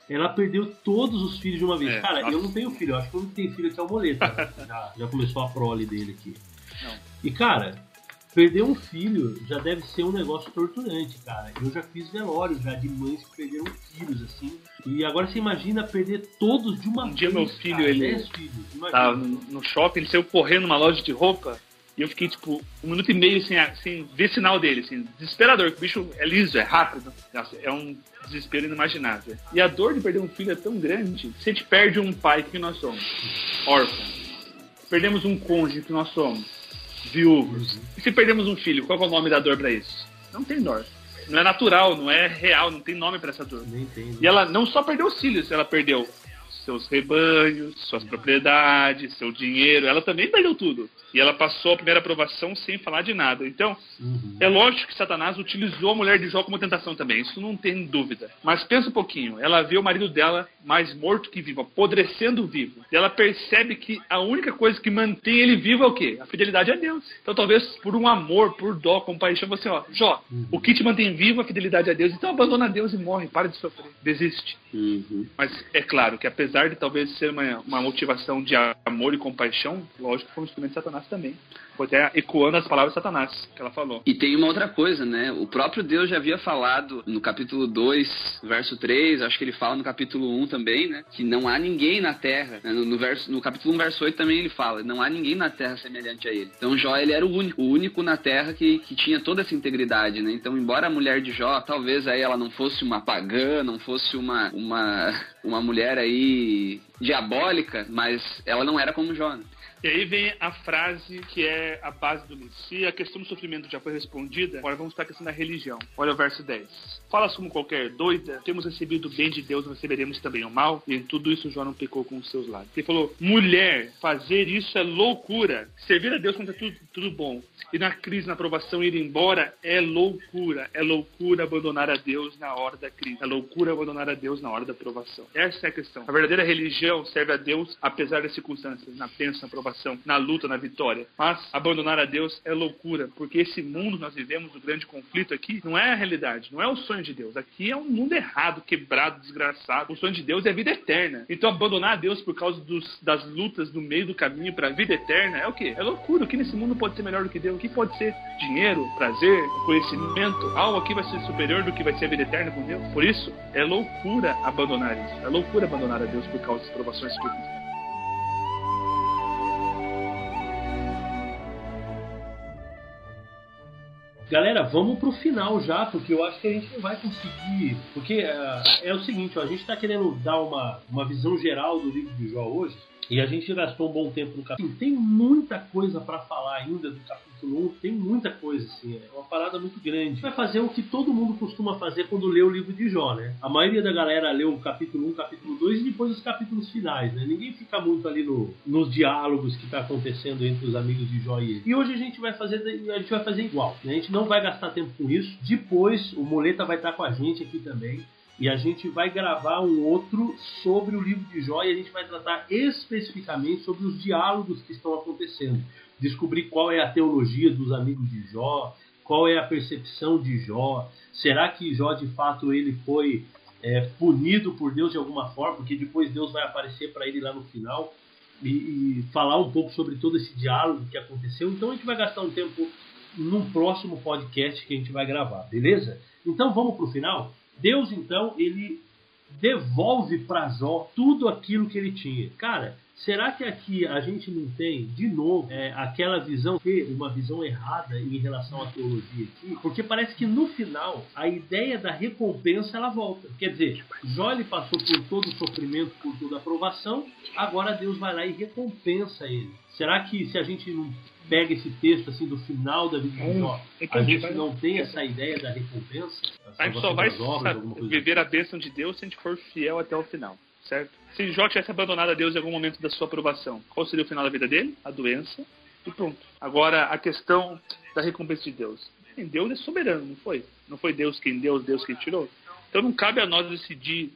Ela perdeu todos os filhos de uma vez. É, cara, nossa. eu não tenho filho, eu acho que o único que tem filho aqui é o Moleta. né? já, já começou a prole dele aqui. Não. E, cara, perder um filho já deve ser um negócio torturante, cara. Eu já fiz velório já de mães que perderam filhos, assim. E agora você imagina perder todos de uma Um dia vez, meu filho, cara, ele. Tava no shopping, ele saiu correndo numa loja de roupa e eu fiquei, tipo, um minuto e meio sem, sem ver sinal dele, assim, desesperador, que o bicho é liso, é rápido. Nossa, é um desespero inimaginável. E a dor de perder um filho é tão grande, se a gente perde um pai, que nós somos? Órfão. Perdemos um cônjuge, que nós somos? Viúvos. E se perdemos um filho, qual é o nome da dor pra isso? Não tem dor. Não é natural, não é real, não tem nome pra essa dor. Nem tem. E ela não só perdeu os filhos, ela perdeu seus rebanhos, suas propriedades, seu dinheiro, ela também perdeu tudo. E ela passou a primeira aprovação sem falar de nada. Então, uhum. é lógico que Satanás utilizou a mulher de Jó como tentação também, isso não tem dúvida. Mas pensa um pouquinho, ela vê o marido dela mais morto que vivo, apodrecendo vivo. E ela percebe que a única coisa que mantém ele vivo é o quê? A fidelidade a Deus. Então, talvez por um amor, por dó, compaixão, você, ó, Jó, uhum. o que te mantém vivo é a fidelidade a Deus. Então, abandona Deus e morre, para de sofrer, desiste. Uhum. Mas é claro que apesar de talvez ser uma, uma motivação de amor e compaixão, lógico que foi um instrumento de Satanás também. Foi até ecoando as palavras de Satanás que ela falou. E tem uma outra coisa, né? O próprio Deus já havia falado no capítulo 2, verso 3, acho que ele fala no capítulo 1 também, né? Que não há ninguém na terra. Né? No, no, verso, no capítulo 1, verso 8 também ele fala, não há ninguém na terra semelhante a ele. Então Jó, ele era o único, o único na terra que, que tinha toda essa integridade, né? Então, embora a mulher de Jó, talvez aí ela não fosse uma pagã, não fosse uma, uma, uma mulher aí diabólica, mas ela não era como Jó, né? E aí vem a frase que é a base do livro. Se a questão do sofrimento já foi respondida, agora vamos para a questão da religião. Olha o verso 10. Falas como qualquer doida, temos recebido o bem de Deus, receberemos também o mal, e em tudo isso Jó não pecou com os seus lábios. Ele falou: mulher, fazer isso é loucura. Servir a Deus é tudo, tudo bom. E na crise, na aprovação, ir embora é loucura. É loucura abandonar a Deus na hora da crise. É loucura abandonar a Deus na hora da aprovação. Essa é a questão. A verdadeira religião serve a Deus apesar das circunstâncias, na bênção, na aprovação na luta, na vitória. Mas abandonar a Deus é loucura, porque esse mundo nós vivemos, o grande conflito aqui, não é a realidade, não é o sonho de Deus. Aqui é um mundo errado, quebrado, desgraçado. O sonho de Deus é vida eterna. Então abandonar Deus por causa dos, das lutas no meio do caminho para a vida eterna é o quê? É loucura. O que nesse mundo pode ser melhor do que Deus? O que pode ser dinheiro, prazer, conhecimento? Algo aqui vai ser superior do que vai ser a vida eterna com Deus? Por isso, é loucura abandonar isso. É loucura abandonar a Deus por causa das provações que Galera, vamos pro final já, porque eu acho que a gente não vai conseguir. Porque uh, é o seguinte, ó, a gente tá querendo dar uma, uma visão geral do livro de Jó hoje. E a gente gastou um bom tempo no capítulo. Tem muita coisa para falar ainda do capítulo 1, tem muita coisa, assim, é uma parada muito grande. Vai fazer o que todo mundo costuma fazer quando lê o livro de Jó, né? A maioria da galera lê o capítulo 1, capítulo 2 e depois os capítulos finais, né? Ninguém fica muito ali no, nos diálogos que tá acontecendo entre os amigos de Jó e ele. E hoje a gente vai fazer, a gente vai fazer igual, né? A gente não vai gastar tempo com isso. Depois o Moleta vai estar com a gente aqui também e a gente vai gravar um outro sobre o livro de Jó e a gente vai tratar especificamente sobre os diálogos que estão acontecendo. Descobrir qual é a teologia dos amigos de Jó, qual é a percepção de Jó. Será que Jó de fato ele foi é, punido por Deus de alguma forma? Porque depois Deus vai aparecer para ele lá no final e, e falar um pouco sobre todo esse diálogo que aconteceu. Então a gente vai gastar um tempo num próximo podcast que a gente vai gravar, beleza? Então vamos para o final? Deus então ele devolve para Jó tudo aquilo que ele tinha. Cara, será que aqui a gente não tem de novo é, aquela visão, uma visão errada em relação à teologia aqui? Porque parece que no final a ideia da recompensa ela volta. Quer dizer, Jó ele passou por todo o sofrimento, por toda a aprovação, agora Deus vai lá e recompensa ele. Será que se a gente não pega esse texto assim do final da vida de Jó, a gente não tem essa ideia da recompensa? A gente só vai obras, viver a bênção de Deus se a gente for fiel até o final, certo? Se Jó tivesse abandonado a Deus em algum momento da sua aprovação, qual seria o final da vida dele? A doença e pronto. Agora, a questão da recompensa de Deus. Deus é soberano, não foi? Não foi Deus quem deu, Deus quem tirou? Então não cabe a nós decidir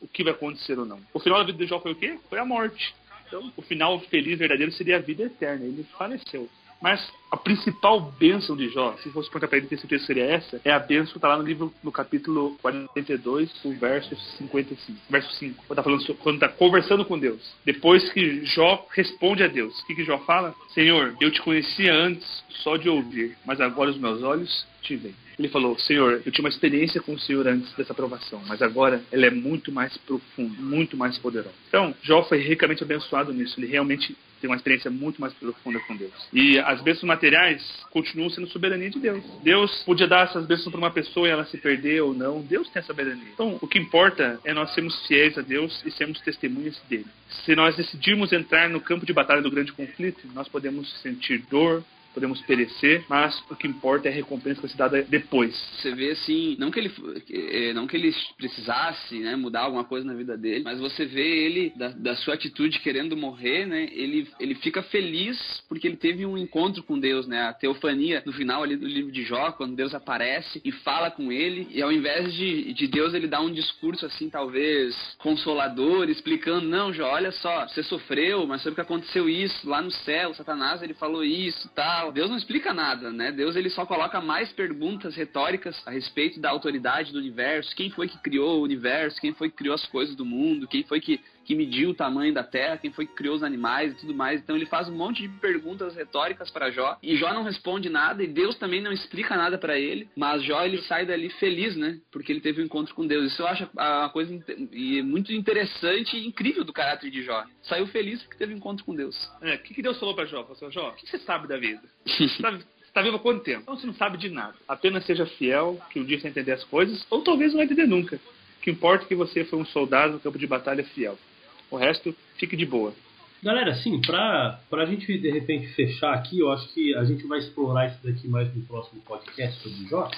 o que vai acontecer ou não. O final da vida de Jó foi o quê? Foi a morte. Então, o final feliz, verdadeiro, seria a vida eterna. Ele faleceu. Mas a principal bênção de Jó, se fosse perguntar para ele, ter certeza seria essa, é a bênção que está lá no livro, no capítulo 42, o verso 55, verso 5. Quando está falando, quando está conversando com Deus. Depois que Jó responde a Deus, o que, que Jó fala? Senhor, eu te conhecia antes só de ouvir, mas agora os meus olhos te veem. Ele falou: Senhor, eu tinha uma experiência com o Senhor antes dessa aprovação, mas agora ela é muito mais profunda, muito mais poderosa. Então, Jó foi ricamente abençoado nisso. Ele realmente tem uma experiência muito mais profunda com Deus. E as bênçãos materiais continuam sendo soberania de Deus. Deus podia dar essas bênçãos para uma pessoa e ela se perder ou não. Deus tem a soberania. Então, o que importa é nós sermos fiéis a Deus e sermos testemunhas dele. Se nós decidirmos entrar no campo de batalha do grande conflito, nós podemos sentir dor, podemos perecer, mas o que importa é a recompensa que vai ser dada depois. Você vê assim, não que ele eh, não que ele precisasse né, mudar alguma coisa na vida dele, mas você vê ele da, da, sua atitude querendo morrer, né? Ele, ele fica feliz porque ele teve um encontro com Deus, né? A teofania no final ali do livro de Jó, quando Deus aparece e fala com ele, e ao invés de, de Deus ele dá um discurso assim, talvez consolador, explicando, não, Jó, olha só, você sofreu, mas sabe que aconteceu isso lá no céu, Satanás ele falou isso, tal. Deus não explica nada, né? Deus ele só coloca mais perguntas retóricas a respeito da autoridade do universo, quem foi que criou o universo, quem foi que criou as coisas do mundo, quem foi que que mediu o tamanho da terra, quem foi que criou os animais e tudo mais. Então ele faz um monte de perguntas retóricas para Jó e Jó não responde nada e Deus também não explica nada para ele, mas Jó ele sai dali feliz, né? Porque ele teve um encontro com Deus. Isso eu acho uma coisa muito interessante e incrível do caráter de Jó. Saiu feliz porque teve um encontro com Deus. É, o que, que Deus falou para Jó? Falou assim, Jó, o que você sabe da vida? sabe, está vivo há quanto tempo? Então você não sabe de nada. Apenas seja fiel, que um dia você entender as coisas, ou talvez não vai entender nunca. O que importa é que você foi um soldado no campo de batalha fiel. O resto, fique de boa. Galera, sim, pra, pra gente de repente fechar aqui, eu acho que a gente vai explorar isso daqui mais no próximo podcast sobre Jó.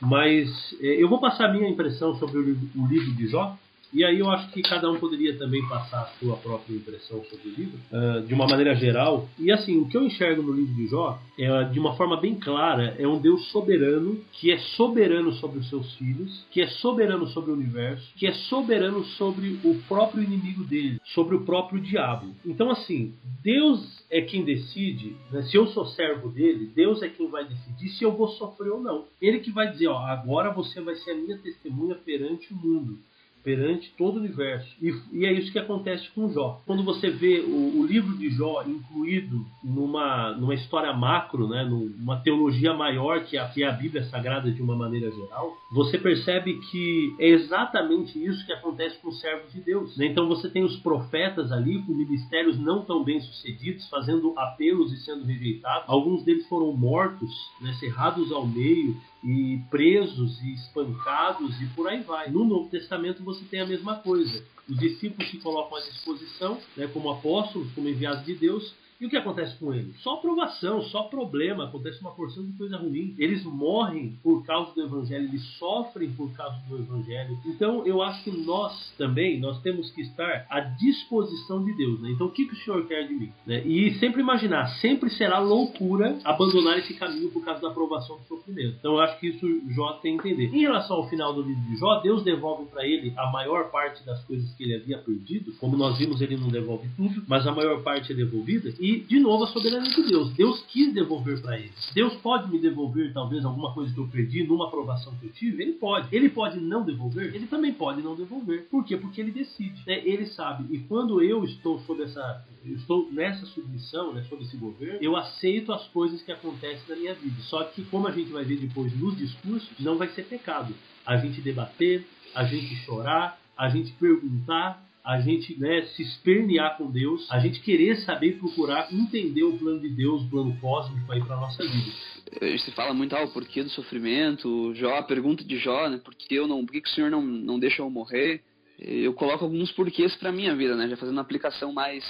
Mas é, eu vou passar a minha impressão sobre o, o livro de Jó. E aí eu acho que cada um poderia também passar a sua própria impressão sobre o livro, uh, de uma maneira geral. E assim, o que eu enxergo no livro de Jó, é, de uma forma bem clara, é um Deus soberano, que é soberano sobre os seus filhos, que é soberano sobre o universo, que é soberano sobre o próprio inimigo dele, sobre o próprio diabo. Então assim, Deus é quem decide, né? se eu sou servo dele, Deus é quem vai decidir se eu vou sofrer ou não. Ele que vai dizer, ó, agora você vai ser a minha testemunha perante o mundo perante todo o universo. E, e, é isso que acontece com Jó. Quando você vê o, o, livro de Jó incluído numa, numa história macro, né, numa teologia maior que a, que é a Bíblia Sagrada de uma maneira geral, você percebe que é exatamente isso que acontece com os servos de Deus. Né? Então você tem os profetas ali com ministérios não tão bem sucedidos, fazendo apelos e sendo rejeitados. Alguns deles foram mortos, né, cerrados ao meio, e presos e espancados e por aí vai. No Novo Testamento você tem a mesma coisa. Os discípulos se colocam à disposição, né, como apóstolos, como enviados de Deus, e o que acontece com eles? Só provação, só problema, acontece uma porção de coisa ruim. Eles morrem por causa do evangelho, eles sofrem por causa do evangelho. Então eu acho que nós também, nós temos que estar à disposição de Deus. Né? Então o que, que o Senhor quer de mim? Né? E sempre imaginar, sempre será loucura abandonar esse caminho por causa da aprovação do sofrimento. Então eu acho que isso Jó tem que entender. Em relação ao final do livro de Jó, Deus devolve para ele a maior parte das coisas que ele havia perdido. Como nós vimos, ele não devolve tudo, mas a maior parte é devolvida. E de novo, a soberania de Deus. Deus quis devolver para ele. Deus pode me devolver, talvez, alguma coisa que eu perdi numa aprovação que eu tive? Ele pode. Ele pode não devolver? Ele também pode não devolver. Por quê? Porque ele decide. Né? Ele sabe. E quando eu estou sob essa. Estou nessa submissão, né, sob esse governo, eu aceito as coisas que acontecem na minha vida. Só que, como a gente vai ver depois nos discursos, não vai ser pecado. A gente debater, a gente chorar, a gente perguntar, a gente né, se espernear com Deus, a gente querer saber, procurar entender o plano de Deus, o plano cósmico aí para nossa vida. Se fala muito ah, o porquê do sofrimento, Jó, a pergunta de Jó, né, por que eu não, por que, que o Senhor não, não deixa eu morrer? Eu coloco alguns porquês para minha vida, né, já fazendo uma aplicação mais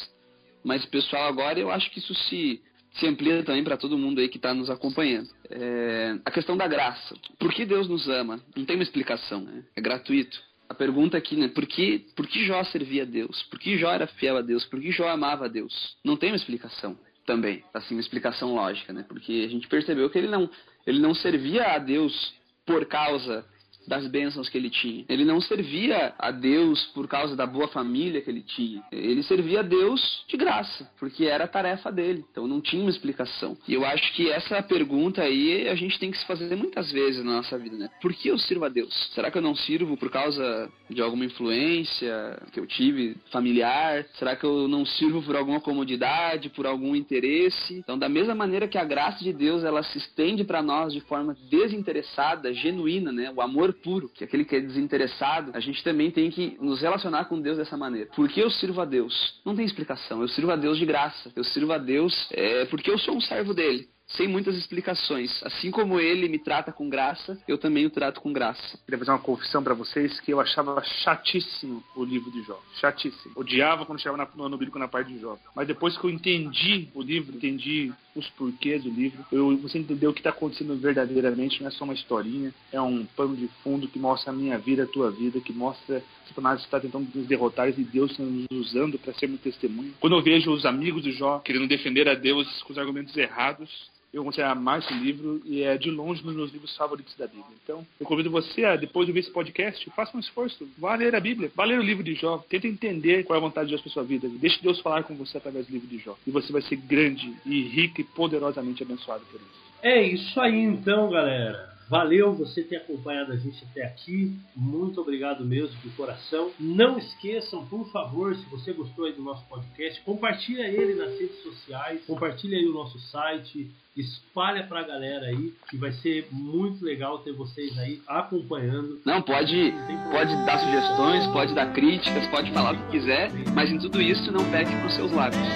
mais pessoal agora, eu acho que isso se se amplia também para todo mundo aí que está nos acompanhando. É, a questão da graça. Por que Deus nos ama? Não tem uma explicação, né? é gratuito a pergunta aqui, né? Por que, por que Jó servia a Deus? Por que Jó era fiel a Deus? Por que Jó amava a Deus? Não tem uma explicação também, assim, uma explicação lógica, né? Porque a gente percebeu que ele não, ele não servia a Deus por causa das bênçãos que ele tinha. Ele não servia a Deus por causa da boa família que ele tinha. Ele servia a Deus de graça, porque era a tarefa dele. Então não tinha uma explicação. E eu acho que essa pergunta aí a gente tem que se fazer muitas vezes na nossa vida, né? Por que eu sirvo a Deus? Será que eu não sirvo por causa de alguma influência que eu tive familiar? Será que eu não sirvo por alguma comodidade, por algum interesse? Então, da mesma maneira que a graça de Deus ela se estende para nós de forma desinteressada, genuína, né? O amor puro, que é aquele que é desinteressado, a gente também tem que nos relacionar com Deus dessa maneira. Por que eu sirvo a Deus? Não tem explicação. Eu sirvo a Deus de graça. Eu sirvo a Deus é, porque eu sou um servo dele. Sem muitas explicações. Assim como ele me trata com graça, eu também o trato com graça. Queria fazer uma confissão para vocês que eu achava chatíssimo o livro de Jó. Chatíssimo. Odiava quando chegava no ano bíblico na parte de Jó. Mas depois que eu entendi o livro, entendi os porquês do livro, eu, você entendeu o que está acontecendo verdadeiramente, não é só uma historinha, é um pano de fundo que mostra a minha vida, a tua vida, que mostra Satanás está tentando nos derrotar e Deus está nos usando para ser meu testemunho. Quando eu vejo os amigos de Jó querendo defender a Deus com os argumentos errados, eu comecei a amar esse livro e é de longe um dos meus livros favoritos da Bíblia. Então, eu convido você a, depois de ver esse podcast, faça um esforço, vá ler a Bíblia, vá ler o livro de Jó, tenta entender qual é a vontade de Deus para sua vida, deixe Deus falar com você através do livro de Jó. E você vai ser grande e rico e poderosamente abençoado por isso. É isso aí então, galera. Valeu você ter acompanhado a gente até aqui. Muito obrigado mesmo de coração. Não esqueçam, por favor, se você gostou aí do nosso podcast, compartilha ele nas redes sociais, compartilha aí o nosso site, espalha pra galera aí, que vai ser muito legal ter vocês aí acompanhando. Não, pode, pode dar sugestões, pode dar críticas, pode falar o que quiser, mas em tudo isso não peque com seus lábios.